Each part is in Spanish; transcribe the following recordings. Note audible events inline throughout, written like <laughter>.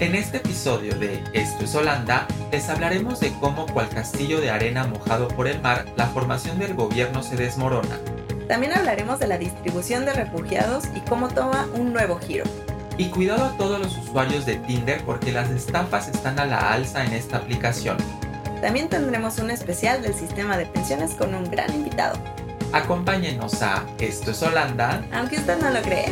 En este episodio de Esto es Holanda, les hablaremos de cómo, cual castillo de arena mojado por el mar, la formación del gobierno se desmorona. También hablaremos de la distribución de refugiados y cómo toma un nuevo giro. Y cuidado a todos los usuarios de Tinder porque las estafas están a la alza en esta aplicación. También tendremos un especial del sistema de pensiones con un gran invitado. Acompáñenos a Esto es Holanda, aunque usted no lo crea.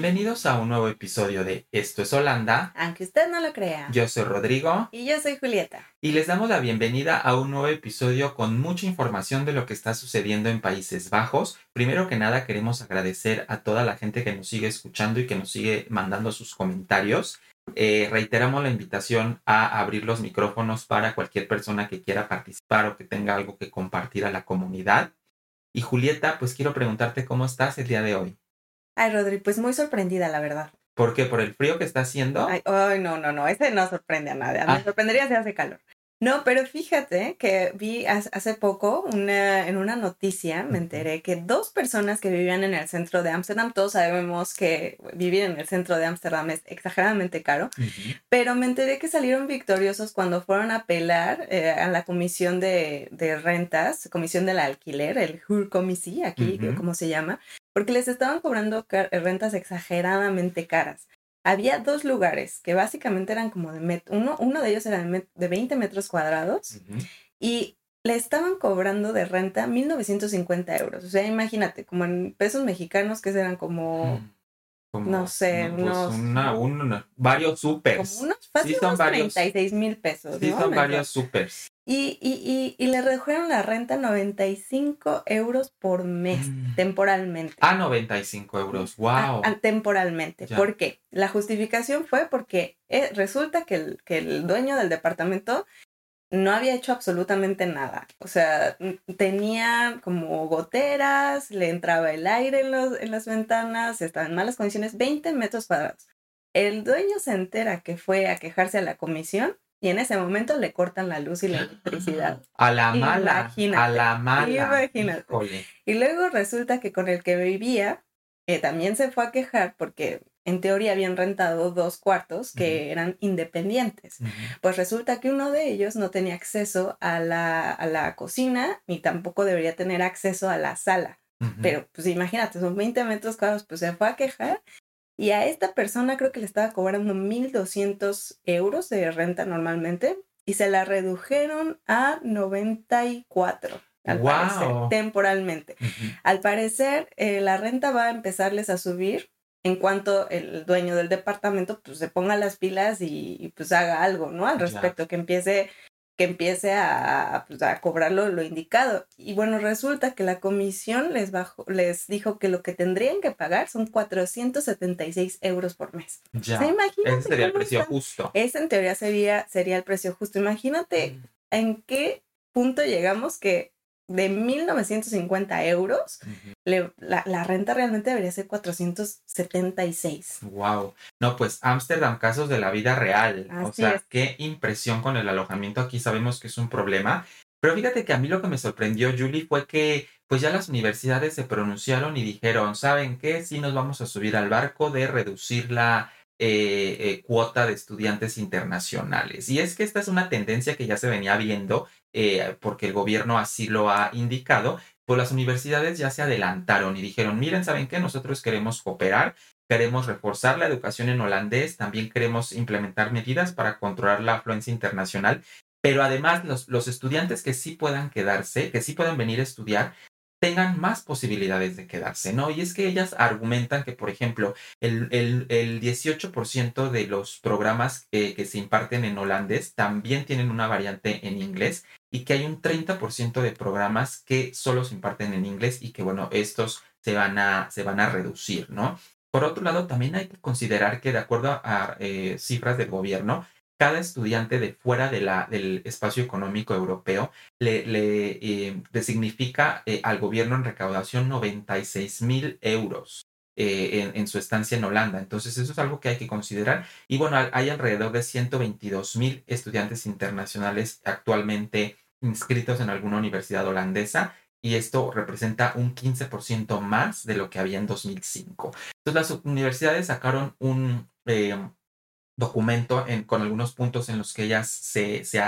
Bienvenidos a un nuevo episodio de Esto es Holanda. Aunque usted no lo crea. Yo soy Rodrigo. Y yo soy Julieta. Y les damos la bienvenida a un nuevo episodio con mucha información de lo que está sucediendo en Países Bajos. Primero que nada queremos agradecer a toda la gente que nos sigue escuchando y que nos sigue mandando sus comentarios. Eh, reiteramos la invitación a abrir los micrófonos para cualquier persona que quiera participar o que tenga algo que compartir a la comunidad. Y Julieta, pues quiero preguntarte cómo estás el día de hoy. Ay, Rodri, pues muy sorprendida, la verdad. ¿Por qué? ¿Por el frío que está haciendo? Ay, no, no, no, ese no sorprende a nadie. Me ah. sorprendería si hace calor. No, pero fíjate que vi hace poco una, en una noticia, me enteré que dos personas que vivían en el centro de Ámsterdam, todos sabemos que vivir en el centro de Ámsterdam es exageradamente caro, pero me enteré que salieron victoriosos cuando fueron a apelar eh, a la comisión de, de, rentas, comisión del alquiler, el Huurcommissie, aquí como se llama, porque les estaban cobrando rentas exageradamente caras. Había dos lugares que básicamente eran como de met uno, uno de ellos era de, 20 metros cuadrados y le estaban cobrando de renta 1.950 euros. O sea, imagínate, como en pesos mexicanos que eran como, mm, no sé, pues unos... Una, varios supers. Como unos, fácil, sí, 36 mil pesos. Sí, son varios supers. Y, y, y, le redujeron la renta 95 euros por mes, mm. temporalmente. Ah, 95 euros, wow. temporalmente. ¿Por qué? La justificación fue porque eh, resulta que el, que el dueño del departamento no había hecho absolutamente nada. O sea, tenía como goteras, le entraba el aire en, los, en las ventanas, estaba en malas condiciones, 20 metros cuadrados. El dueño se entera que fue a quejarse a la comisión y en ese momento le cortan la luz y la electricidad. A la mala. A la mala. Imagínate. Y luego resulta que con el que vivía eh, también se fue a quejar porque en teoría habían rentado dos cuartos que eran independientes. Pues resulta que uno de ellos no tenía acceso a la, a la cocina ni tampoco debería tener acceso a la sala. Pero pues imagínate, son 20 metros cuadrados, pues se fue a quejar y a esta persona creo que le estaba cobrando 1.200 euros de renta normalmente y se la redujeron a 94. Al parecer, temporalmente. Al parecer, eh, la renta va a empezarles a subir en cuanto el dueño del departamento pues se ponga las pilas y, pues haga algo, ¿no? Al respecto, que empiece que empiece a, pues, a cobrar lo, indicado. Y bueno, resulta que la comisión les, bajó, les dijo que lo que tendrían que pagar son 476 euros por mes. Ya. Ese sería el precio justo. Ese en teoría sería, sería el precio justo. Imagínate mm. en qué punto llegamos que de 1.950 euros, la, renta realmente debería ser 476. Wow. No, pues Ámsterdam, casos de la vida real. o sea, qué impresión con el alojamiento. Aquí sabemos que es un problema. Pero fíjate que a mí lo que me sorprendió, Julie, fue que pues ya las universidades se pronunciaron y dijeron, ¿saben qué? Sí nos vamos a subir al barco de reducir la eh, eh, cuota de estudiantes internacionales. Y es que esta es una tendencia que ya se venía viendo eh, porque el gobierno así lo ha indicado, pues las universidades ya se adelantaron y dijeron, miren, ¿saben qué? Nosotros queremos cooperar, queremos reforzar la educación en holandés, también queremos implementar medidas para controlar la afluencia internacional, pero además los, los estudiantes que sí puedan quedarse, que sí puedan venir a estudiar, tengan más posibilidades de quedarse, ¿no? Y es que ellas argumentan que, por ejemplo, el, el, el 18% de los programas que se imparten en holandés también tienen una variante en inglés y que hay un 30% de programas que solo se imparten en inglés y que, bueno, estos se van a, se van a reducir, ¿no? Por otro lado, también hay que considerar que, de acuerdo a eh, cifras del gobierno, cada estudiante de fuera del espacio económico europeo le, eh, significa eh, al gobierno en recaudación 96 mil euros. Eh, en, su estancia en Holanda. Entonces, eso es algo que hay que considerar. Y bueno, hay alrededor de 122 mil estudiantes internacionales actualmente inscritos en alguna universidad holandesa y esto representa un 15% más de lo que había en 2005. Entonces las universidades sacaron un documento con algunos puntos en los que ellas se, se,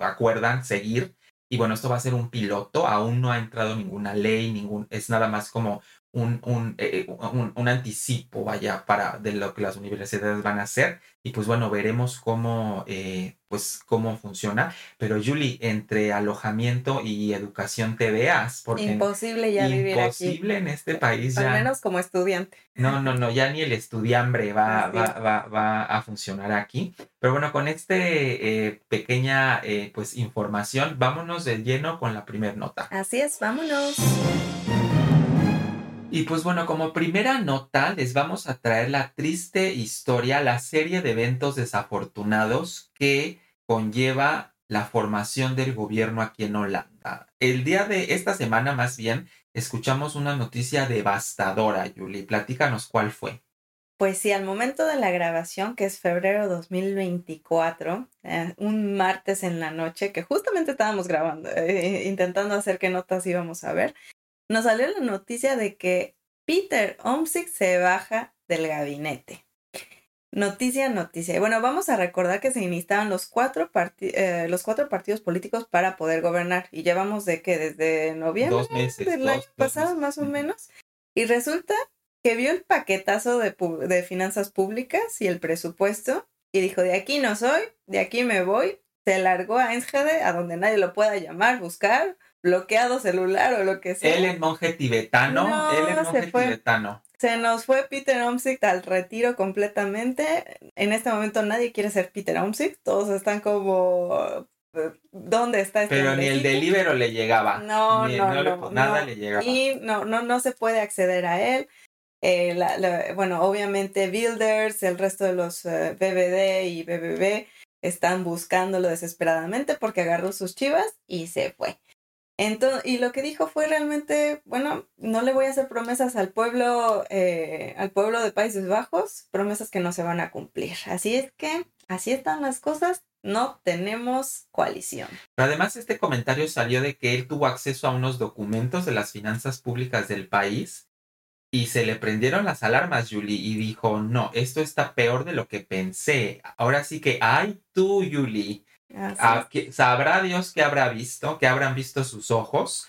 acuerdan seguir. Y bueno, esto va a ser un piloto, aún no ha entrado ninguna ley, ningún, es nada más como un, eh, eh, un, un, anticipo, vaya, para de lo que las universidades van a hacer. Y pues bueno, veremos cómo, eh, pues, cómo funciona. Pero Julie, entre alojamiento y educación te veas. Porque imposible ya vivir aquí. Imposible en este país Al menos como estudiante. No, no, no, ya ni el estudiambre va, va, va, va, a funcionar aquí. Pero bueno, con este pequeña pues información, vámonos de lleno con la primera nota. Así es, vámonos. Y pues bueno, como primera nota les vamos a traer la triste historia, la serie de eventos desafortunados que conlleva la formación del gobierno aquí en Holanda. El día de esta semana más bien escuchamos una noticia devastadora, Julie. Platícanos cuál fue. Pues sí, al momento de la grabación, que es febrero 2024, eh, un martes en la noche, que justamente estábamos grabando, eh, intentando hacer qué notas íbamos a ver, nos salió la noticia de que Peter Omsik se baja del gabinete. Noticia, noticia. Bueno, vamos a recordar que se iniciaban los cuatro, eh, los cuatro partidos políticos para poder gobernar. Y llevamos de que desde noviembre del año pasado, más o menos. Y resulta que vio el paquetazo de, de finanzas públicas y el presupuesto y dijo, de aquí no soy, de aquí me voy. Se largó a Enschede, a donde nadie lo pueda llamar, buscar, bloqueado celular o lo que sea. Él es monje tibetano, él es monje tibetano. Se nos fue Peter Omsick al retiro completamente. En este momento nadie quiere ser Peter Omsick, todos están como ¿Dónde está este Pero ni el delibero le llegaba. No, no, no, nada le llegaba. Y no, no, no se puede acceder a él. Eh, bueno, obviamente Builders, el resto de los eh, BBD y BBB están buscándolo desesperadamente porque agarró sus chivas y se fue. Entonces, y lo que dijo fue realmente, bueno, no le voy a hacer promesas al pueblo, eh, al pueblo de Países Bajos, promesas que no se van a cumplir. Así es que, así están las cosas, no tenemos coalición. Además este comentario salió de que él tuvo acceso a unos documentos de las finanzas públicas del país y se le prendieron las alarmas, Julie, y dijo, no, esto está peor de lo que pensé. Ahora sí que, ay tú, Julie Ah, sabrá Dios que habrá visto, que habrán visto sus ojos,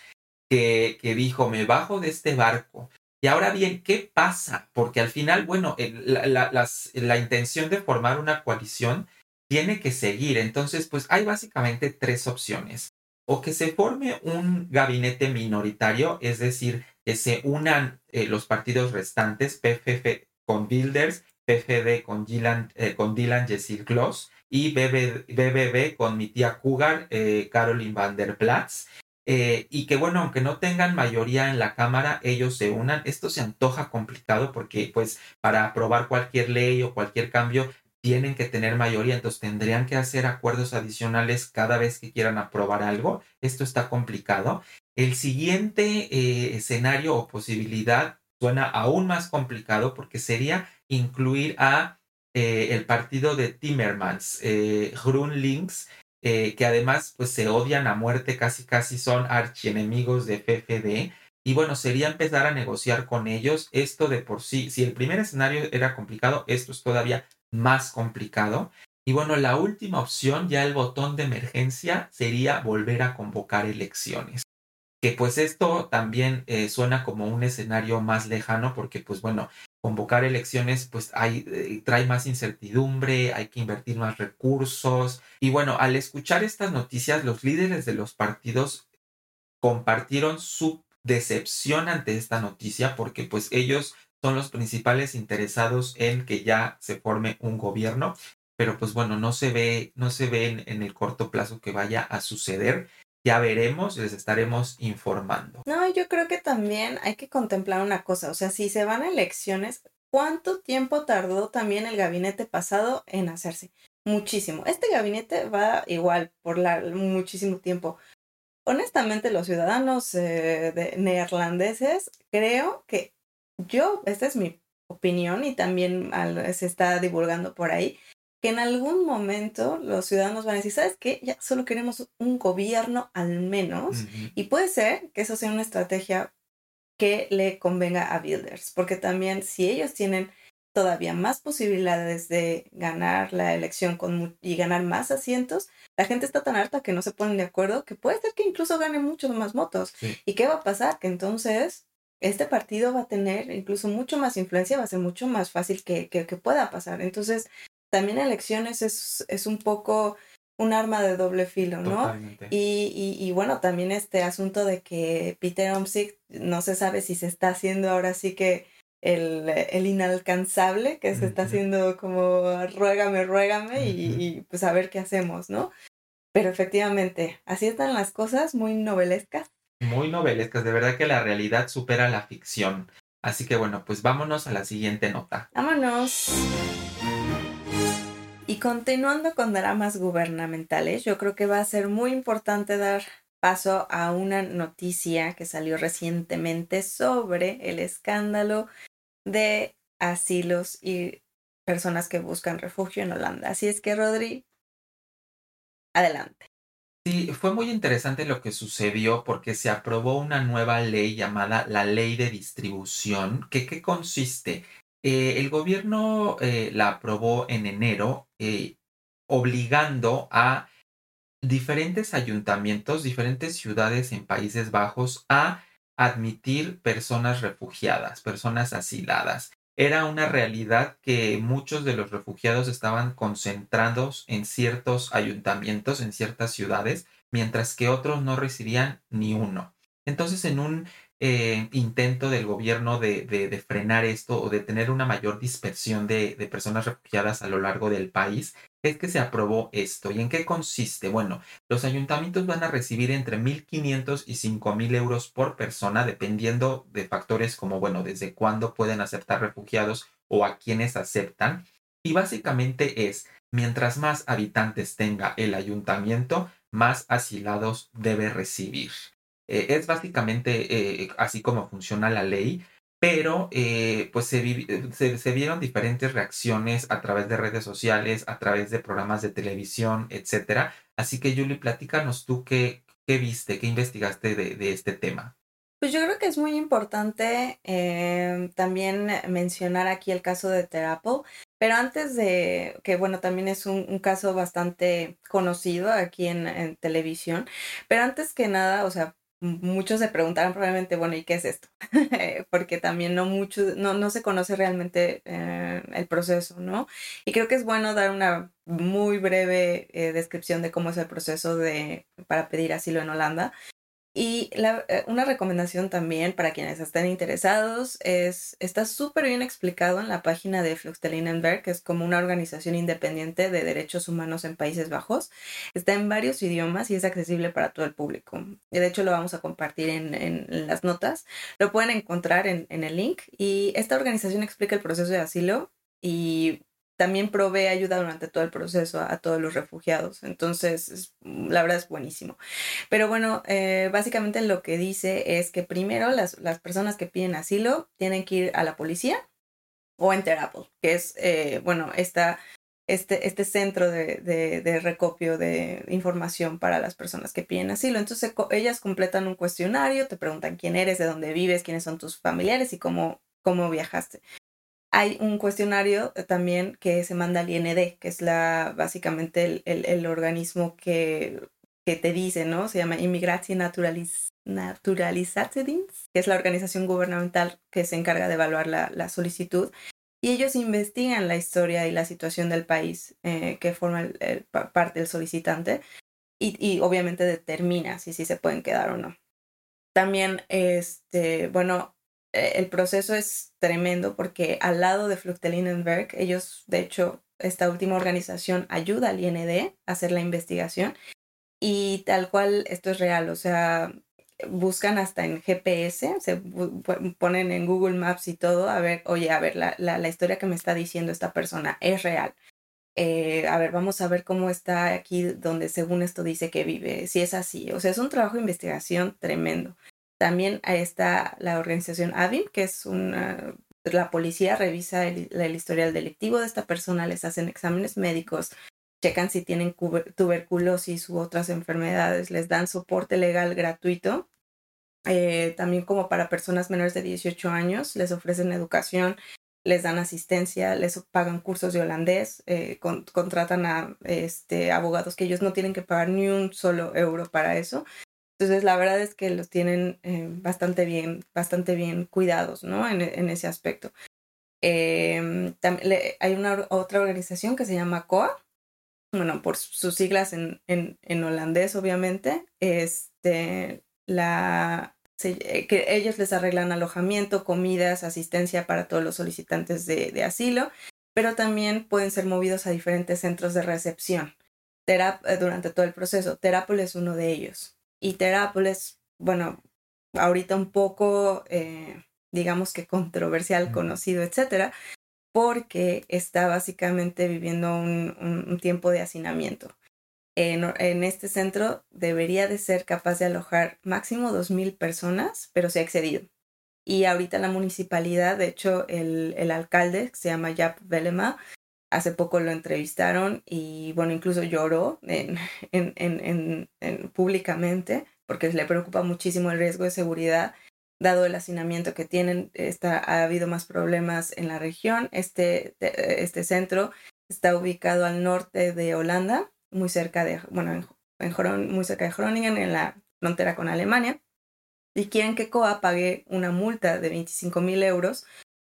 que, que dijo, me bajo de este barco. Y ahora bien, ¿qué pasa? Porque al final, bueno, la, la intención de formar una coalición tiene que seguir. Entonces, pues hay básicamente tres opciones. O que se forme un gabinete minoritario, es decir, que se unan eh, los partidos restantes, PFF con Builders, PFD con, Dylan, eh, con Dylan Jessir Kloss, y BBB con mi tía Cougar, eh, Caroline Van der Platz. Eh, y que bueno, aunque no tengan mayoría en la Cámara, ellos se unan. Esto se antoja complicado porque pues para aprobar cualquier ley o cualquier cambio tienen que tener mayoría, entonces tendrían que hacer acuerdos adicionales cada vez que quieran aprobar algo. Esto está complicado. El siguiente eh, escenario o posibilidad suena aún más complicado porque sería incluir a eh, el partido de Timmermans, eh, Grunlinks, eh, que además pues se odian a muerte, casi casi son archienemigos de FFD. Y bueno, sería empezar a negociar con ellos. Esto de por sí, si el primer escenario era complicado, esto es todavía más complicado. Y bueno, la última opción, ya el botón de emergencia, sería volver a convocar elecciones. Que pues esto también eh, suena como un escenario más lejano porque pues bueno, convocar elecciones pues hay, eh, trae más incertidumbre, hay que invertir más recursos. Y bueno, al escuchar estas noticias, los líderes de los partidos compartieron su decepción ante esta noticia porque pues ellos son los principales interesados en que ya se forme un gobierno, pero pues bueno, no se ve, no se ve en el corto plazo que vaya a suceder. Ya veremos, les estaremos informando. No, yo creo que también hay que contemplar una cosa, o sea, si se van a elecciones, ¿cuánto tiempo tardó también el gabinete pasado en hacerse? Muchísimo. Este gabinete va igual por la, muchísimo tiempo. Honestamente, los ciudadanos eh, de neerlandeses, creo que yo, esta es mi opinión y también se está divulgando por ahí, que en algún momento los ciudadanos van a decir, ¿sabes qué? Ya solo queremos un gobierno al menos. Y puede ser que eso sea una estrategia que le convenga a Builders, porque también si ellos tienen todavía más posibilidades de ganar la elección con, y ganar más asientos, la gente está tan harta que no se ponen de acuerdo que puede ser que incluso gane muchos más votos. ¿Y qué va a pasar? Que entonces este partido va a tener incluso mucho más influencia, va a ser mucho más fácil que, que, pueda pasar. Entonces, también elecciones es, es un poco un arma de doble filo, ¿no? Y, y, y, bueno, también este asunto de que Peter Omsick no se sabe si se está haciendo ahora sí que el, el inalcanzable, que se está haciendo como ruégame, ruégame y, pues a ver qué hacemos, ¿no? Pero efectivamente, así están las cosas, muy novelescas. Muy novelescas, de verdad que la realidad supera la ficción. Así que bueno, pues vámonos a la siguiente nota. Vámonos. Y continuando con dramas gubernamentales, yo creo que va a ser muy importante dar paso a una noticia que salió recientemente sobre el escándalo de asilos y personas que buscan refugio en Holanda. Así es que, Rodri, adelante. Sí, fue muy interesante lo que sucedió porque se aprobó una nueva ley llamada la Ley de Distribución. ¿Qué, qué consiste? Eh, el gobierno eh, la aprobó en enero, eh, obligando a diferentes ayuntamientos, diferentes ciudades en Países Bajos a admitir personas refugiadas, personas asiladas. Era una realidad que muchos de los refugiados estaban concentrados en ciertos ayuntamientos, en ciertas ciudades, mientras que otros no recibían ni uno. Entonces, en un eh, intento del gobierno de, frenar esto o de tener una mayor dispersión de, de, personas refugiadas a lo largo del país, es que se aprobó esto. ¿Y en qué consiste? Bueno, los ayuntamientos van a recibir entre 1.500 y 5.000 euros por persona, dependiendo de factores como, bueno, desde cuándo pueden aceptar refugiados o a quienes aceptan. Y básicamente es, mientras más habitantes tenga el ayuntamiento, más asilados debe recibir. Eh, es básicamente eh, así como funciona la ley, pero eh, pues se, vieron diferentes reacciones a través de redes sociales, a través de programas de televisión, etc. Así que Julie, platícanos tú qué, qué viste, qué investigaste de, este tema. Pues yo creo que es muy importante también mencionar aquí el caso de Terapel, pero antes de, que bueno, también es un, caso bastante conocido aquí en, en, televisión, pero antes que nada, o sea, muchos se preguntarán probablemente, bueno, ¿y qué es esto? <laughs> Porque también no mucho, no, no se conoce realmente eh, el proceso, ¿no? Y creo que es bueno dar una muy breve eh, descripción de cómo es el proceso de, para pedir asilo en Holanda. Y eh, una recomendación también para quienes estén interesados es, está súper bien explicado en la página de Fluchterlinenberg, que es como una organización independiente de derechos humanos en Países Bajos. Está en varios idiomas y es accesible para todo el público. De hecho, lo vamos a compartir en, en, las notas. Lo pueden encontrar en, en el link. Y esta organización explica el proceso de asilo y también provee ayuda durante todo el proceso a, todos los refugiados. Entonces, la verdad es buenísimo. Pero bueno, eh, básicamente lo que dice es que primero las, las, personas que piden asilo tienen que ir a la policía o en Terapel, que es, eh, bueno, esta, este, este centro de, de, de, recopio de información para las personas que piden asilo. Entonces, ellas completan un cuestionario, te preguntan quién eres, de dónde vives, quiénes son tus familiares y cómo, cómo viajaste hay un cuestionario eh, también que se manda al IND, que es la básicamente el, el, organismo que, que, te dice, ¿no? Se llama Inmigración Naturalis, que es la organización gubernamental que se encarga de evaluar la, la solicitud. Y ellos investigan la historia y la situación del país eh, que forma parte del solicitante y, y obviamente determina si, si se pueden quedar o no. También, este, bueno, el proceso es tremendo porque al lado de Fluchterlinenberg, ellos, de hecho, esta última organización ayuda al IND a hacer la investigación y tal cual esto es real, o sea, buscan hasta en GPS, se ponen en Google Maps y todo, a ver, oye, a ver, la, la, historia que me está diciendo esta persona es real. Eh, a ver, vamos a ver cómo está aquí donde según esto dice que vive, si es así. O sea, es un trabajo de investigación tremendo. También está la organización AVIM, que es una la policía revisa el, historial delictivo de esta persona, les hacen exámenes médicos, checan si tienen tuberculosis u otras enfermedades, les dan soporte legal gratuito. Eh, también como para personas menores de 18 años, les ofrecen educación, les dan asistencia, les pagan cursos de holandés, eh, contratan a este, abogados que ellos no tienen que pagar ni un solo euro para eso. Entonces, la verdad es que los tienen eh, bastante bien, bastante bien cuidados, ¿no? En, en ese aspecto. Eh, hay una otra organización que se llama COA, bueno, por sus siglas en, en, en holandés, obviamente. Este, la, eh, que ellos les arreglan alojamiento, comidas, asistencia para todos los solicitantes de, de asilo, pero también pueden ser movidos a diferentes centros de recepción durante todo el proceso. Terápolis es uno de ellos. Y Terápolis, bueno, ahorita un poco, eh, digamos que controversial, conocido, etcétera, porque está básicamente viviendo un, un, tiempo de hacinamiento. En, en, este centro debería de ser capaz de alojar máximo 2.000 personas, pero se ha excedido. Y ahorita la municipalidad, de hecho, el, el alcalde, que se llama Jap Velema, hace poco lo entrevistaron y bueno, incluso lloró <laughs> en, en, en, en, públicamente porque le preocupa muchísimo el riesgo de seguridad dado el hacinamiento que tienen. Está, ha habido más problemas en la región. Este, este centro está ubicado al norte de Holanda, muy cerca de, bueno, en, muy cerca de Groningen, en la frontera con Alemania. Y quieren que COA pague una multa de 25 mil euros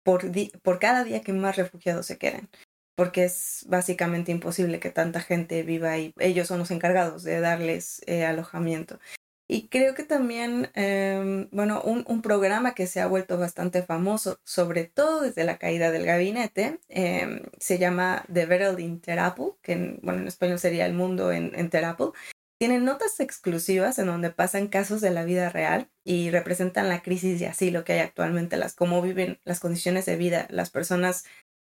por, por cada día que más refugiados se queden porque es básicamente imposible que tanta gente viva ahí. Ellos son los encargados de darles eh, alojamiento. Y creo que también, eh, bueno, un, un, programa que se ha vuelto bastante famoso, sobre todo desde la caída del gabinete, eh, se llama The World in Terapel, que en, bueno, en español sería El Mundo en, en. Tienen notas exclusivas en donde pasan casos de la vida real y representan la crisis de asilo que hay actualmente, las cómo viven las condiciones de vida, las personas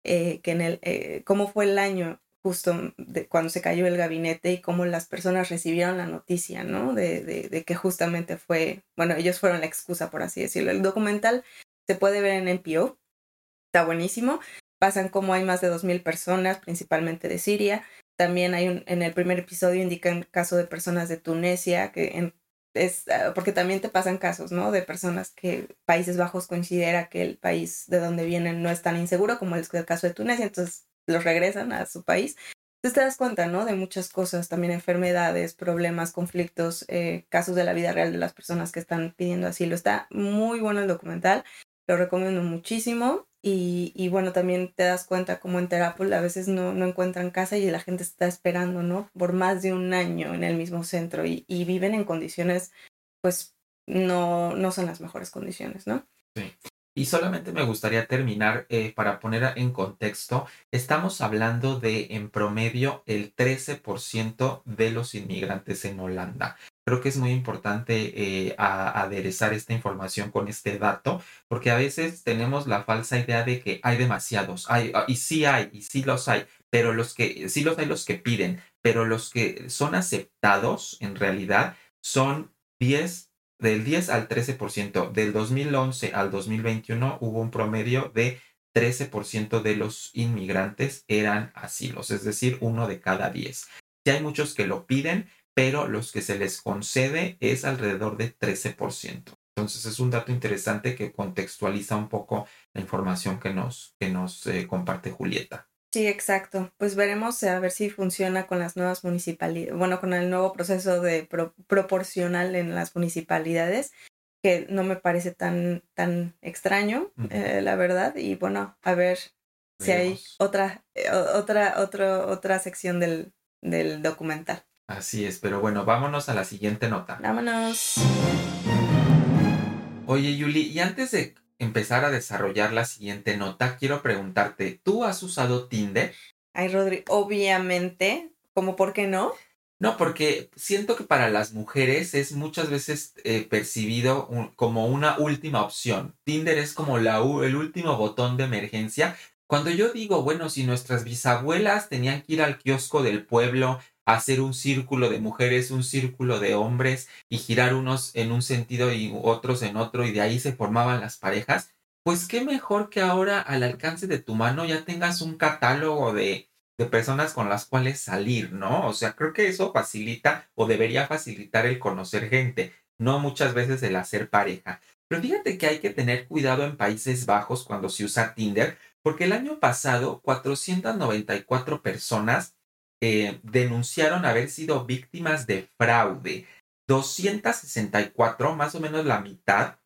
eh, que en el, eh, cómo fue el año justo de cuando se cayó el gabinete y cómo las personas recibieron la noticia, ¿no? De, de, de, que justamente fue, bueno, ellos fueron la excusa, por así decirlo. El documental se puede ver en NPO, está buenísimo. Pasan como hay más de 2.000 personas, principalmente de Siria. También hay un, en el primer episodio indican caso de personas de Tunesia, que en es, ah, porque también te pasan casos, ¿no? De personas que Países Bajos considera que el país de donde vienen no es tan inseguro como es el caso de Túnez, entonces los regresan a su país. Entonces te das cuenta, ¿no? De muchas cosas, también enfermedades, problemas, conflictos, eh, casos de la vida real de las personas que están pidiendo asilo. Está muy bueno el documental, lo recomiendo muchísimo. Y, y, bueno, también te das cuenta como en Terapol a veces no, no encuentran casa y la gente está esperando, ¿no? Por más de un año en el mismo centro y, y viven en condiciones, pues no, no son las mejores condiciones, ¿no? Sí. Y solamente me gustaría terminar eh, para poner en contexto, estamos hablando de en promedio el 13% de los inmigrantes en Holanda. Creo que es muy importante eh, aderezar esta información con este dato, porque a veces tenemos la falsa idea de que hay demasiados, hay, ah, y sí hay, y sí los hay, pero los que, sí los hay los que piden, pero los que son aceptados en realidad son 10, del 10 al 13%. Del 2011 al 2021 hubo un promedio de 13% de los inmigrantes eran asilos, es decir, uno de cada 10. Si hay muchos que lo piden, pero los que se les concede es alrededor de 13%. Entonces es un dato interesante que contextualiza un poco la información que nos, que nos eh, comparte Julieta. Sí, exacto. Pues veremos a ver si funciona con las nuevas municipalidades, bueno, con el nuevo proceso de proporcional en las municipalidades, que no me parece tan, tan extraño, eh, la verdad. Y bueno, a ver si hay otra, eh, otra, otra, otra sección del, del documental. Así es, pero bueno, vámonos a la siguiente nota. Vámonos. Oye, Yuli, y antes de empezar a desarrollar la siguiente nota, quiero preguntarte, ¿tú has usado Tinder? Ay, Rodri, obviamente, ¿cómo por qué no? No, porque siento que para las mujeres es muchas veces eh, percibido como una última opción. Tinder es como la, el último botón de emergencia. Cuando yo digo, bueno, si nuestras bisabuelas tenían que ir al kiosco del pueblo hacer un círculo de mujeres, un círculo de hombres y girar unos en un sentido y otros en otro y de ahí se formaban las parejas, pues qué mejor que ahora al alcance de tu mano ya tengas un catálogo de, de personas con las cuales salir, ¿no? O sea, creo que eso facilita o debería facilitar el conocer gente, no muchas veces el hacer pareja. Pero fíjate que hay que tener cuidado en Países Bajos cuando se usa Tinder, porque el año pasado 494 personas eh, denunciaron haber sido víctimas de fraude. 264, más o menos la mitad,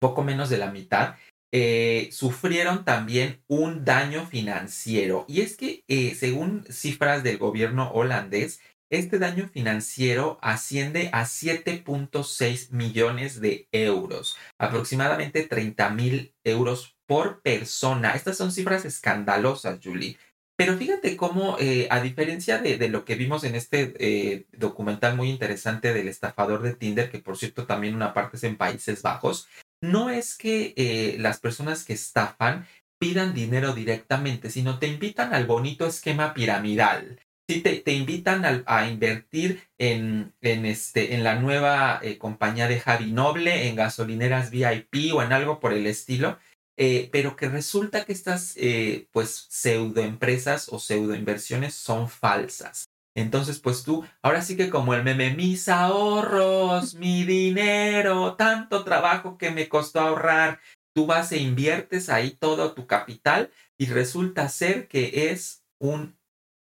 poco menos de la mitad, eh, sufrieron también un daño financiero. Y es que, eh, según cifras del gobierno holandés, este daño financiero asciende a 7.6 millones de euros, aproximadamente 30 mil euros por persona. Estas son cifras escandalosas, Julie. Pero fíjate cómo, eh, a diferencia de, lo que vimos en este eh, documental muy interesante del estafador de Tinder, que por cierto también una parte es en Países Bajos, no es que eh, las personas que estafan pidan dinero directamente, sino te invitan al bonito esquema piramidal. Sí, te, te invitan a, invertir en, en, este, en la nueva compañía de Javi Noble, en gasolineras VIP o en algo por el estilo. Eh, pero que resulta que estas eh, pues pseudoempresas o pseudoinversiones son falsas. Entonces, pues tú, ahora sí que como el meme, mis ahorros, mi dinero, tanto trabajo que me costó ahorrar, tú vas e inviertes ahí todo tu capital y resulta ser que es un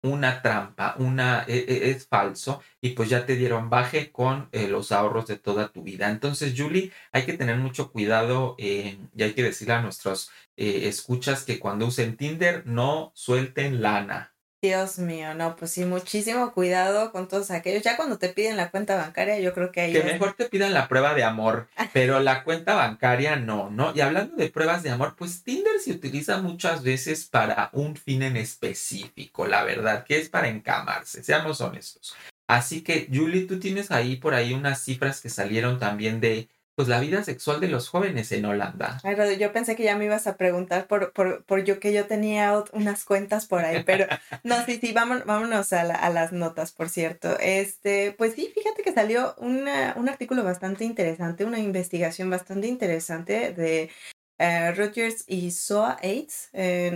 una trampa, una e, e, es, falso y pues ya te dieron baje con eh, los ahorros de toda tu vida. Entonces, Julie, hay que tener mucho cuidado eh, y hay que decirle a nuestros eh, escuchas que cuando usen Tinder no suelten lana. Dios mío, no, pues sí, muchísimo cuidado con todos aquellos. Ya cuando te piden la cuenta bancaria, yo creo que ahí. Que mejor te pidan la prueba de amor, pero la cuenta bancaria no, ¿no? Y hablando de pruebas de amor, pues Tinder se utiliza muchas veces para un fin en específico, la verdad, que es para encamarse, seamos honestos. Así que, Julie, tú tienes ahí por ahí unas cifras que salieron también de pues la vida sexual de los jóvenes en Holanda. yo pensé que ya me ibas a preguntar por, por, por yo que yo tenía unas cuentas por ahí, pero <laughs> no, sí, sí, vámonos, vámonos a, a, las notas, por cierto. Este, pues sí, fíjate que salió una, un artículo bastante interesante, una investigación bastante interesante de uh, Rogers y SOA AIDS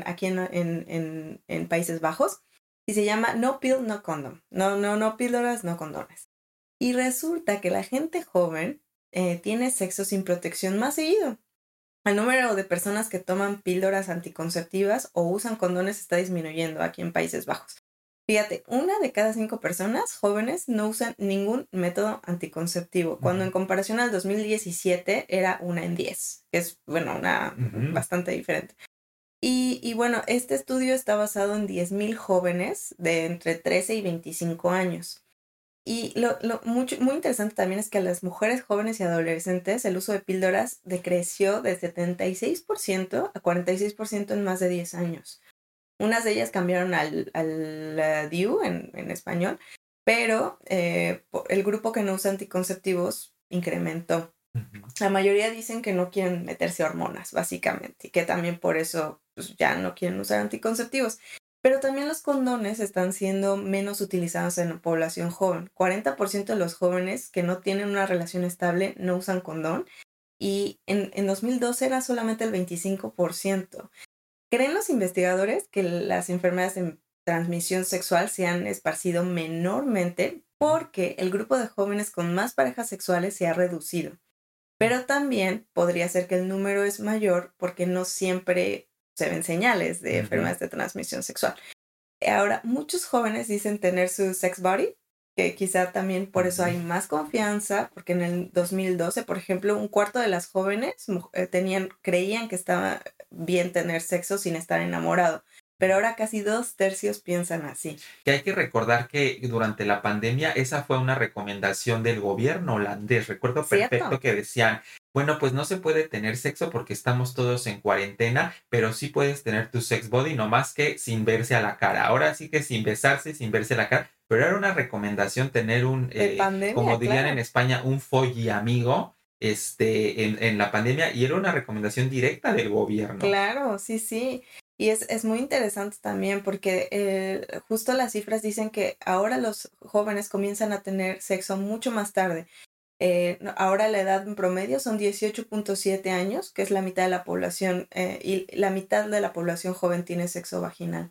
aquí en, en, en, Países Bajos y se llama No Pill, No Condom. No, no, no píldoras, no condones. Y resulta que la gente joven eh, tiene sexo sin protección más seguido. El número de personas que toman píldoras anticonceptivas o usan condones está disminuyendo aquí en Países Bajos. Fíjate, una de cada cinco personas jóvenes no usan ningún método anticonceptivo, cuando en comparación al 2017 era una en diez, que es, bueno, una bastante diferente. Y, y, bueno, este estudio está basado en 10.000 jóvenes de entre 13 y 25 años. Y lo, lo muy, muy interesante también es que a las mujeres jóvenes y adolescentes el uso de píldoras decreció de 76% a 46% en más de 10 años. Unas de ellas cambiaron al, al DIU en, en español, pero eh, el grupo que no usa anticonceptivos incrementó. La mayoría dicen que no quieren meterse hormonas, básicamente, y que también por eso pues, ya no quieren usar anticonceptivos. Pero también los condones están siendo menos utilizados en la población joven. 40% de los jóvenes que no tienen una relación estable no usan condón y en, en 2012 era solamente el 25%. ¿Creen los investigadores que las enfermedades de transmisión sexual se han esparcido menormente porque el grupo de jóvenes con más parejas sexuales se ha reducido? Pero también podría ser que el número es mayor porque no siempre se ven señales de enfermedades de transmisión sexual. Ahora, muchos jóvenes dicen tener su sex body, que quizá también por eso hay más confianza, porque en el 2012, por ejemplo, un cuarto de las jóvenes eh, tenían, creían que estaba bien tener sexo sin estar enamorado. Pero ahora casi dos tercios piensan así. Que hay que recordar que durante la pandemia esa fue una recomendación del gobierno holandés. Recuerdo perfecto que decían, bueno, pues no se puede tener sexo porque estamos todos en cuarentena, pero sí puedes tener tu sex body, no más que sin verse a la cara. Ahora sí que sin besarse, sin verse a la cara, pero era una recomendación tener un, eh, como dirían en España, un folly amigo este, en, en, la pandemia y era una recomendación directa del gobierno. Claro, sí, sí. Y es, es muy interesante también porque eh, justo las cifras dicen que ahora los jóvenes comienzan a tener sexo mucho más tarde Eh, ahora la edad en promedio son 18.7 años, que es la mitad de la población, eh, y la mitad de la población joven tiene sexo vaginal.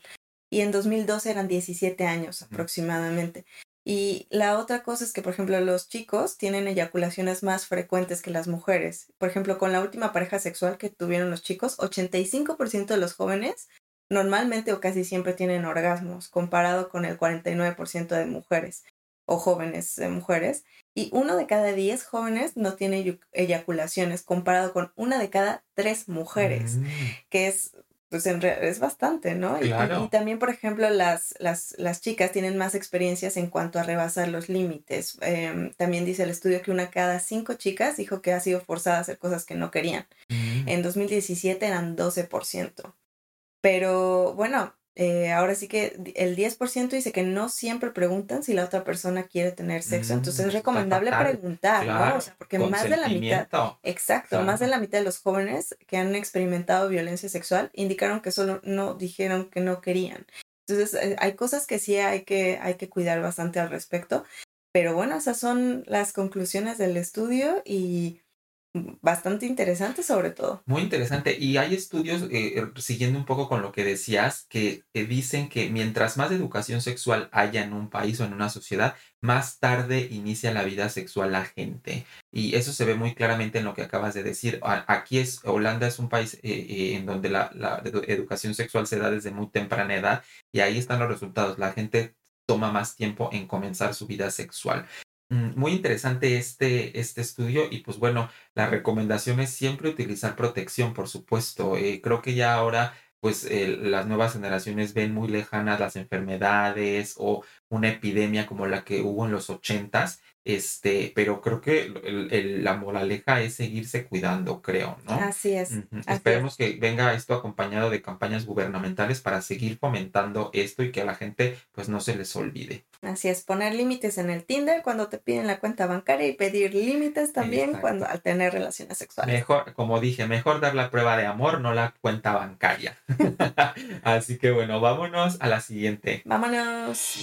Y en 2012 eran 17 años aproximadamente. Y la otra cosa es que, por ejemplo, los chicos tienen eyaculaciones más frecuentes que las mujeres. Por ejemplo, con la última pareja sexual que tuvieron los chicos, 85% de los jóvenes normalmente o casi siempre tienen orgasmos, comparado con el 49% de mujeres o jóvenes de mujeres. Y uno de cada diez jóvenes no tiene eyaculaciones, comparado con una de cada tres mujeres, mm. que es pues en es bastante, ¿no? Y, también, por ejemplo, las, las, las, chicas tienen más experiencias en cuanto a rebasar los límites. Em, también dice el estudio que una cada cinco chicas dijo que ha sido forzada a hacer cosas que no querían. Mm. En 2017 eran 12%. Pero bueno, eh, ahora sí que el 10% dice que no siempre preguntan si la otra persona quiere tener sexo. Entonces es recomendable preguntar, ¿no? O sea, porque más de la mitad, exacto, más de la mitad de los jóvenes que han experimentado violencia sexual indicaron que solo no dijeron que no querían. Entonces eh, hay cosas que sí hay que, hay que cuidar bastante al respecto. Pero bueno, esas son las conclusiones del estudio y bastante interesante sobre todo. Muy interesante. Y hay estudios, eh, eh, siguiendo un poco con lo que decías, que dicen que mientras más educación sexual haya en un país o en una sociedad, más tarde inicia la vida sexual la gente. Y eso se ve muy claramente en lo que acabas de decir. Aquí es, Holanda es un país eh, en donde la, la educación sexual se da desde muy temprana edad y ahí están los resultados. La gente toma más tiempo en comenzar su vida sexual. Mm, muy interesante este, este estudio y pues bueno, la recomendación es siempre utilizar protección, por supuesto. Eh, creo que ya ahora pues las nuevas generaciones ven muy lejanas las enfermedades o una epidemia como la que hubo en los ochentas este, pero creo que la moraleja es seguirse cuidando, creo, ¿no? Así es. Esperemos que venga esto acompañado de campañas gubernamentales para seguir fomentando esto y que a la gente pues no se les olvide. Así es, poner límites en el Tinder cuando te piden la cuenta bancaria y pedir límites también cuando al tener relaciones sexuales. Mejor, como dije, mejor dar la prueba de amor, no la cuenta bancaria. <laughs> <laughs> Así que bueno, vámonos a la siguiente. Vámonos.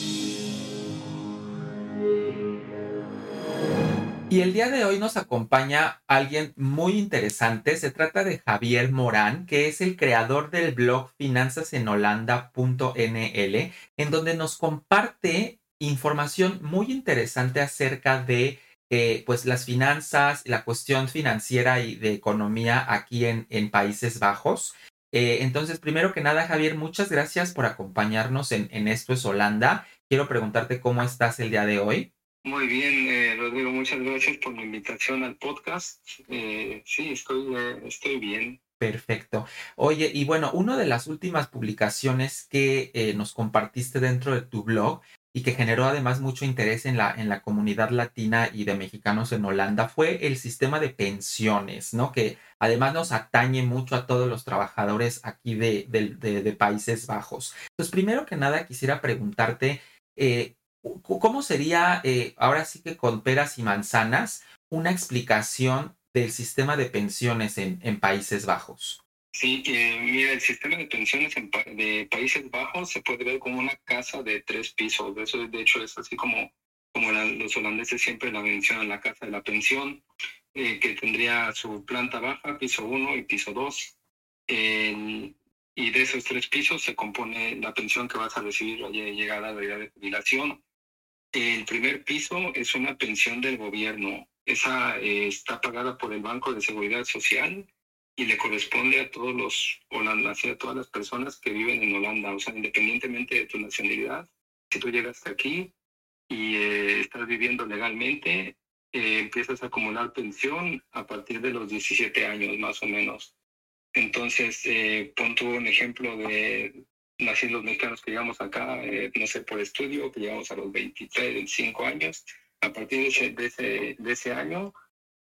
Y el día de hoy nos acompaña alguien muy interesante. Se trata de Javier Morán, que es el creador del blog finanzasenholanda.nl, en donde nos comparte información muy interesante acerca de eh, pues las finanzas, la cuestión financiera y de economía aquí en, Países Bajos. Eh, entonces, primero que nada, Javier, muchas gracias por acompañarnos en Esto es Holanda. Quiero preguntarte cómo estás el día de hoy. Muy bien, eh, Rodrigo, muchas gracias por la invitación al podcast. Eh, sí, estoy, eh, estoy bien. Perfecto. Oye, y bueno, una de las últimas publicaciones que nos compartiste dentro de tu blog y que generó además mucho interés en la, en la comunidad latina y de mexicanos en Holanda fue el sistema de pensiones, ¿no? Que además nos atañe mucho a todos los trabajadores aquí de, de, Países Bajos. Pues primero que nada quisiera preguntarte, eh, ¿Cómo sería, eh, ahora sí que con peras y manzanas, una explicación del sistema de pensiones en, Países Bajos? Sí, eh, mira, el sistema de pensiones en de Países Bajos se puede ver como una casa de tres pisos. Eso, de hecho, es así como, como los holandeses siempre la mencionan, la casa de la pensión, eh, que tendría su planta baja, piso uno y piso dos. y de esos tres pisos se compone la pensión que vas a recibir al llegar a la edad de jubilación. El primer piso es una pensión del gobierno. Esa eh, está pagada por el Banco de Seguridad Social y le corresponde a todos los holandeses, a todas las personas que viven en Holanda, o sea, independientemente de tu nacionalidad. Si tú llegas aquí y eh, estás viviendo legalmente, eh, empiezas a acumular pensión a partir de los 17 años, más o menos. Entonces, eh, pon tú un ejemplo de nacidos los mexicanos que llegamos acá, eh, no sé, por estudio, que llegamos a los 23, 25 años. A partir de ese, de ese, de ese año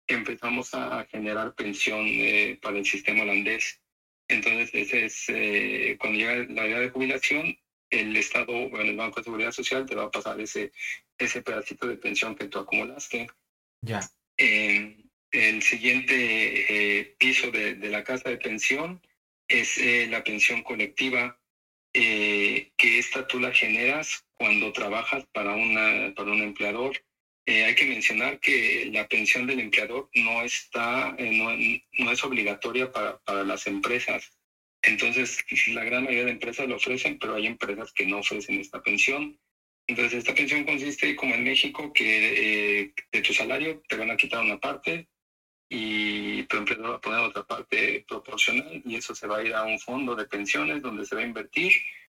empezamos a generar pensión eh, para el sistema holandés. Entonces, ese es, eh, cuando llega la edad de jubilación, el Estado, bueno, el Banco de Seguridad Social te va a pasar ese, ese pedacito de pensión que tú acumulaste. Ya. el siguiente piso de, de, la casa de pensión es la pensión colectiva eh, que esta tú la generas cuando trabajas para, una, para un empleador. hay que mencionar que la pensión del empleador no está, no, es obligatoria para, para las empresas. Entonces, la gran mayoría de empresas lo ofrecen, pero hay empresas que no ofrecen esta pensión. Entonces, esta pensión consiste, como en México, que eh, de tu salario te van a quitar una parte y tu empleador va a poner otra parte proporcional y eso se va a ir a un fondo de pensiones donde se va a invertir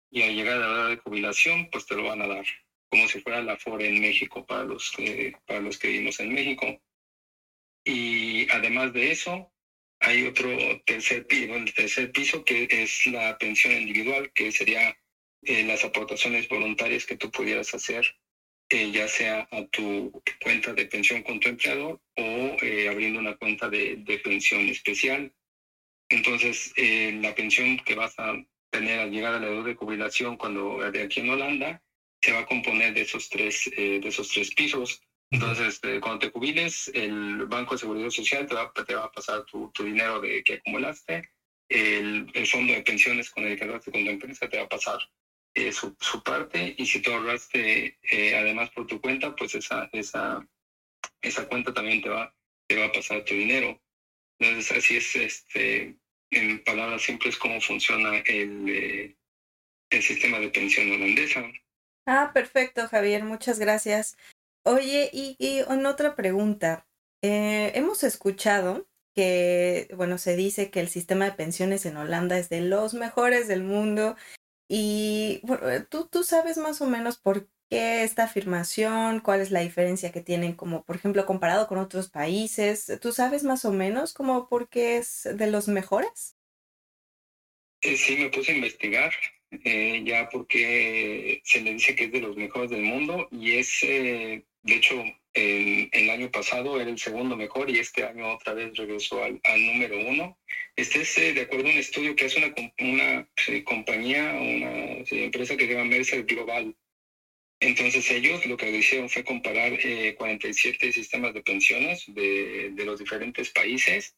y al llegar a la edad de jubilación, pues te lo van a dar, como si fuera la FORE en México para los que, para los que vivimos en México. Y además de eso, hay otro tercer piso, el tercer piso que es la pensión individual, que sería eh, las aportaciones voluntarias que tú pudieras hacer, eh, ya sea a tu cuenta de pensión con tu empleador o eh, abriendo una cuenta de, pensión especial. Entonces, la pensión que vas a tener al llegar a la edad de jubilación cuando de aquí en Holanda se va a componer de esos tres, de esos tres pisos. Entonces, cuando te jubiles, el Banco de Seguridad Social te va, te va a pasar tu, tu dinero de, que acumulaste, el, el, fondo de pensiones con el que con tu empresa te va a pasar eh, su, parte y si tú ahorraste eh, además por tu cuenta, pues esa, esa, esa cuenta también te va, te va a pasar tu dinero. Entonces así es, este, en palabras simples, cómo funciona el, eh, el sistema de pensión holandesa. Ah, perfecto, Javier, muchas gracias. Oye, y, y otra pregunta, hemos escuchado que, bueno, se dice que el sistema de pensiones en Holanda es de los mejores del mundo y bueno, eh, ¿tú, tú sabes más o menos por qué esta afirmación, cuál es la diferencia que tienen, como por ejemplo comparado con otros países. ¿Tú sabes más o menos como por qué es de los mejores? Eh, sí, me puse a investigar, eh, ya porque se le dice que es de los mejores del mundo y es, de hecho, el, el, año pasado era el segundo mejor y este año otra vez regresó al, al número uno. Este es eh, de acuerdo a un estudio que hace una, una eh, compañía, una empresa que se llama Mercer Global. Entonces ellos lo que hicieron fue comparar 47 eh, sistemas de pensiones de, de, los diferentes países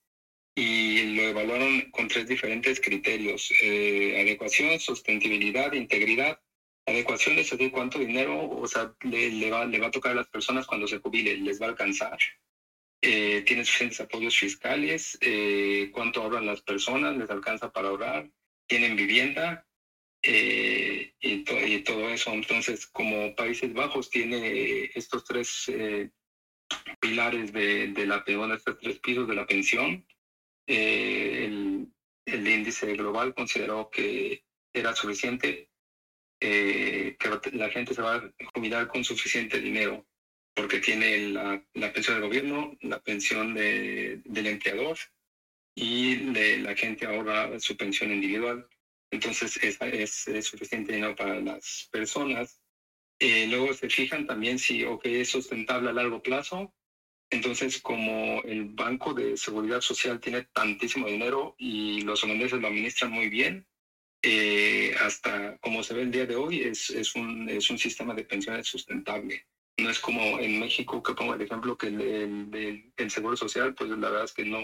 y lo evaluaron con tres diferentes criterios, adecuación, sostenibilidad, integridad adecuación es decir, cuánto dinero, o sea, le, va, le va a tocar a las personas cuando se jubilen, les va a alcanzar. Eh, tiene suficientes apoyos fiscales, eh, cuánto ahorran las personas, les alcanza para ahorrar, tienen vivienda eh, y, todo eso. Entonces, como Países Bajos tiene estos tres pilares de, de la pensión, estos tres pisos de la pensión, el, el índice global consideró que era suficiente eh, que la gente se va a jubilar con suficiente dinero, porque tiene la, la pensión del gobierno, la pensión de, del empleador y la gente ahorra su pensión individual. Entonces es, es, suficiente dinero para las personas. Eh, luego se fijan también si okay, es sustentable a largo plazo. Entonces, como el Banco de Seguridad Social tiene tantísimo dinero y los holandeses lo administran muy bien, eh, hasta como se ve el día de hoy, es, es, un, es un sistema de pensiones sustentable. No es como en México, que pongo el ejemplo que el, el, Seguro Social, pues la verdad es que no,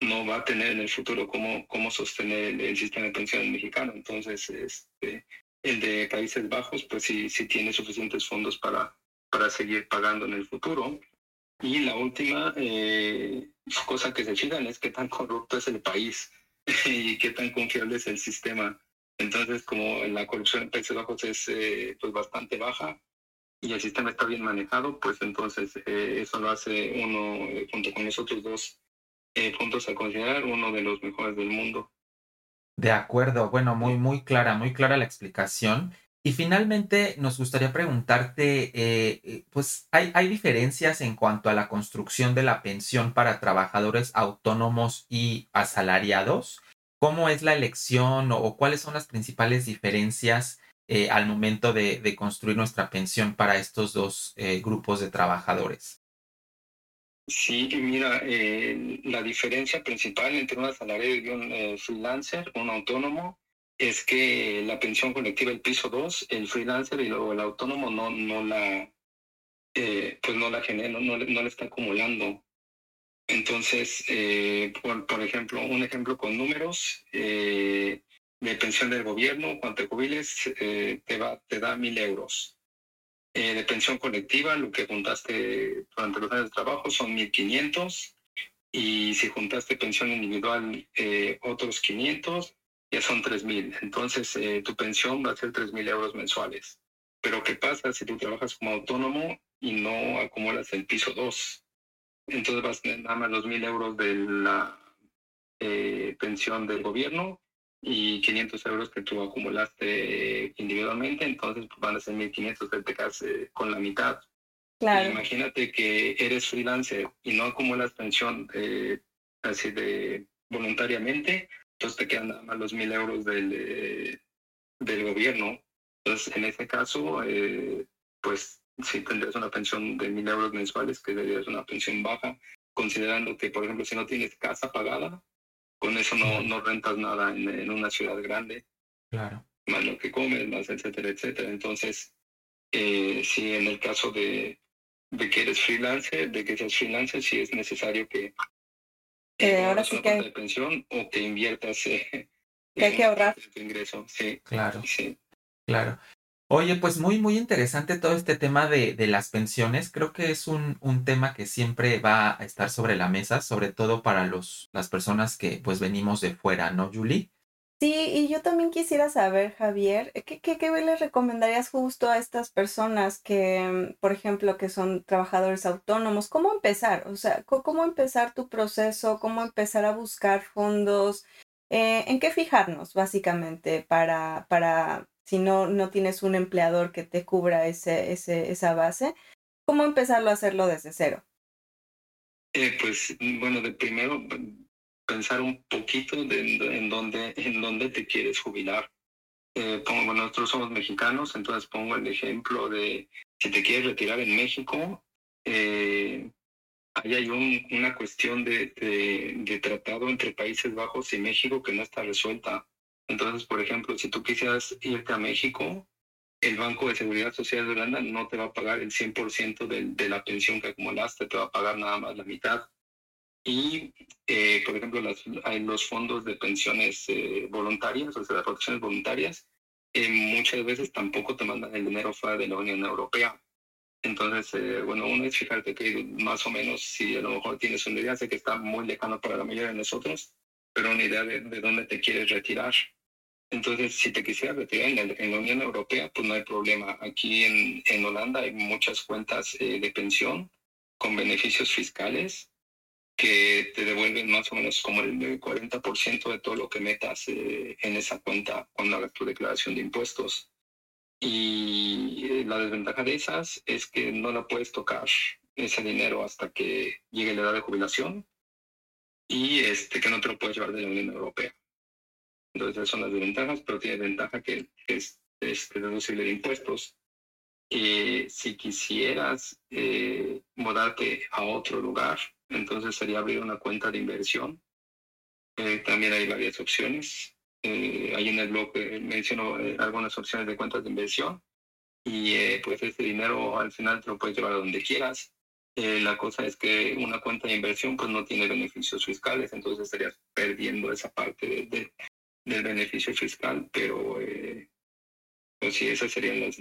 no va a tener en el futuro cómo, cómo sostener el, sistema de pensiones mexicano. Entonces, este, el de Países Bajos, pues sí, sí tiene suficientes fondos para, para seguir pagando en el futuro. Y la última eh, cosa que se fijan es qué tan corrupto es el país <laughs> y qué tan confiable es el sistema. Entonces, como la corrupción en Países Bajos es eh, pues bastante baja y el sistema está bien manejado, pues entonces eh, eso lo hace uno, eh, junto con los otros dos puntos a considerar, uno de los mejores del mundo. De acuerdo, bueno, muy, muy clara, muy clara la explicación. Y finalmente nos gustaría preguntarte, pues hay, hay diferencias en cuanto a la construcción de la pensión para trabajadores autónomos y asalariados cómo es la elección o, cuáles son las principales diferencias eh, al momento de, construir nuestra pensión para estos dos eh, grupos de trabajadores. Sí, mira, eh, la diferencia principal entre un asalariado y un freelancer, un autónomo, es que la pensión colectiva del piso 2, el freelancer y luego el autónomo no, no la, pues no la genera, no, no, no la está acumulando. Entonces, eh, por, ejemplo, un ejemplo con números eh, de pensión del gobierno, cuando te jubiles, eh, te, va, te da mil euros. Eh, de pensión colectiva, lo que juntaste durante los años de trabajo son 1.500 y si juntaste pensión individual otros 500, ya son 3.000. Entonces tu pensión va a ser 3.000 euros mensuales. Pero ¿qué pasa si tú trabajas como autónomo y no acumulas el piso 2? Entonces vas a tener nada más los 1.000 euros de la pensión del gobierno y 500 euros que tú acumulaste individualmente, entonces pues, van a ser 1500 que te quedas eh, con la mitad. Claro. imagínate que eres freelancer y no acumulas pensión eh, así de voluntariamente, entonces te quedan nada más los 1000 euros del, eh, del gobierno. Entonces, en ese caso, pues si tendrías una pensión de 1000 euros mensuales, que sería una pensión baja, considerando que, por ejemplo, si no tienes casa pagada, con eso no, no rentas nada en, una ciudad grande. Claro. Más lo que comes, más etcétera, etcétera. Entonces, eh, si en el caso de, de que eres freelancer, de que seas freelancer, si es necesario que eh, ahora sí que de pensión o que inviertas eh, que hay que ahorrar tu ingreso. Sí. Claro. Sí. Claro. Oye, pues muy, muy interesante todo este tema de, de las pensiones. Creo que es un, un, tema que siempre va a estar sobre la mesa, sobre todo para los, las personas que pues venimos de fuera, ¿no, Julie? Sí, y yo también quisiera saber, Javier, ¿qué, qué, qué les recomendarías justo a estas personas que, por ejemplo, que son trabajadores autónomos? ¿Cómo empezar? O sea, ¿cómo empezar tu proceso? ¿Cómo empezar a buscar fondos? Eh, ¿En qué fijarnos, básicamente, para, para si no, no tienes un empleador que te cubra ese, ese, esa base, ¿cómo empezarlo a hacerlo desde cero? Eh, pues bueno, de primero pensar un poquito de, en, dónde, en dónde te quieres jubilar. Eh, nosotros somos mexicanos, entonces pongo el ejemplo de si te quieres retirar en México, eh, ahí hay un, una cuestión de, de, de, tratado entre Países Bajos y México que no está resuelta. Entonces, por ejemplo, si tú quisieras irte a México, el Banco de Seguridad Social de Holanda no te va a pagar el 100% de, de la pensión que acumulaste, te va a pagar nada más la mitad. Y, eh, por ejemplo, las, los fondos de pensiones eh, voluntarias, o sea, de protecciones voluntarias, eh, muchas veces tampoco te mandan el dinero fuera de la Unión Europea. Entonces, bueno, uno es fijarte que más o menos, si a lo mejor tienes una idea, sé que está muy lejano para la mayoría de nosotros, pero una idea de, de dónde te quieres retirar. Entonces, si te quisieras retirar en, la Unión Europea, pues no hay problema. Aquí en, Holanda hay muchas cuentas eh, de pensión con beneficios fiscales que te devuelven más o menos como el 40% de todo lo que metas eh, en esa cuenta cuando hagas tu declaración de impuestos. Y eh, la desventaja de esas es que no la puedes tocar ese dinero hasta que llegue la edad de jubilación y este, que no te lo puedes llevar de la Unión Europea. Entonces esas son las desventajas, pero tiene ventaja que es, es deducible de impuestos. Y si quisieras eh, mudarte a otro lugar, entonces sería abrir una cuenta de inversión. Eh, también hay varias opciones. Eh, ahí en el blog eh, menciono eh, algunas opciones de cuentas de inversión y pues ese dinero al final te lo puedes llevar a donde quieras. la cosa es que una cuenta de inversión pues no tiene beneficios fiscales, entonces estarías perdiendo esa parte de, del beneficio fiscal, pero eh, pues sí, esas serían las,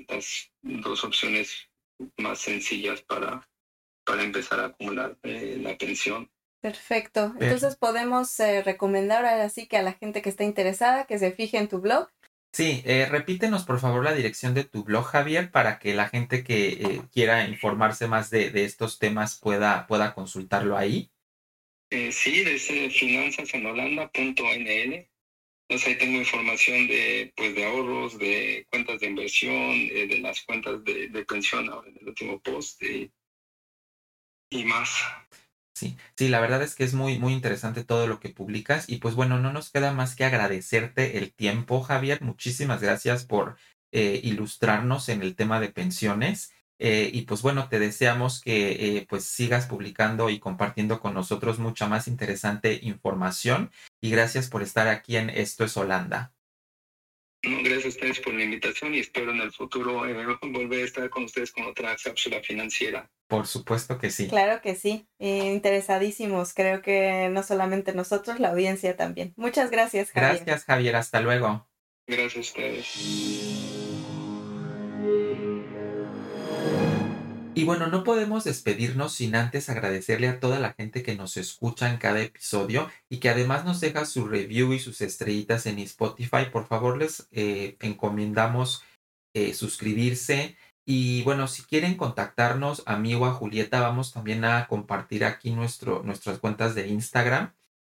dos opciones más sencillas para, para empezar a acumular eh, la pensión. Perfecto. Entonces podemos eh, recomendar así que a la gente que está interesada que se fije en tu blog. Sí, eh, repítenos por favor la dirección de tu blog, Javier, para que la gente que eh, quiera informarse más de, de, estos temas pueda, pueda consultarlo ahí. sí, es finanzasenholanda.nl entonces ahí tengo información de, pues, de ahorros, de cuentas de inversión, eh, de las cuentas de, de, pensión ahora en el último post y, más. Sí, sí, la verdad es que es muy, muy interesante todo lo que publicas y pues bueno, no nos queda más que agradecerte el tiempo, Javier. Muchísimas gracias por eh, ilustrarnos en el tema de pensiones eh, y pues bueno, te deseamos que eh, pues sigas publicando y compartiendo con nosotros mucha más interesante información. Y gracias por estar aquí en Esto es Holanda. gracias a ustedes por la invitación y espero en el futuro eh, volver a estar con ustedes con otra cápsula financiera. Por supuesto que sí. Claro que sí. interesadísimos. Creo que no solamente nosotros, la audiencia también. Muchas gracias, Javier. Gracias, Javier. Hasta luego. Gracias a ustedes. Y bueno, no podemos despedirnos sin antes agradecerle a toda la gente que nos escucha en cada episodio y que además nos deja su review y sus estrellitas en Spotify. Por favor, les eh, encomendamos eh, suscribirse. Y bueno, si quieren contactarnos a mí o a Julieta, vamos también a compartir aquí nuestro, nuestras cuentas de Instagram.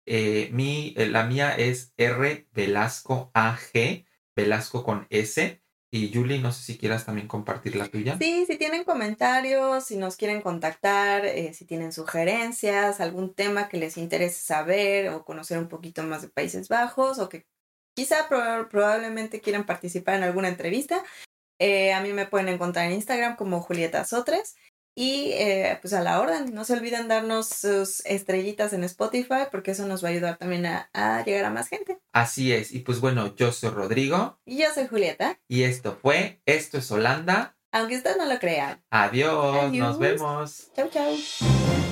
Eh, mi, la mía es R Velasco AG, Velasco con S. Y Julie, no sé si quieras también compartir la tuya. Sí, si tienen comentarios, si nos quieren contactar, eh, si tienen sugerencias, algún tema que les interese saber o conocer un poquito más de Países Bajos o que quizá probablemente quieran participar en alguna entrevista, eh, a mí me pueden encontrar en Instagram como Julieta Sotres y eh, pues a la orden, no se olviden darnos sus estrellitas en Spotify porque eso nos va a ayudar también a, llegar a más gente. Así es, y pues bueno, yo soy Rodrigo. Y yo soy Julieta. Y esto fue, esto es Holanda. Aunque usted no lo crea. Adiós, nos vemos. Chau, chau.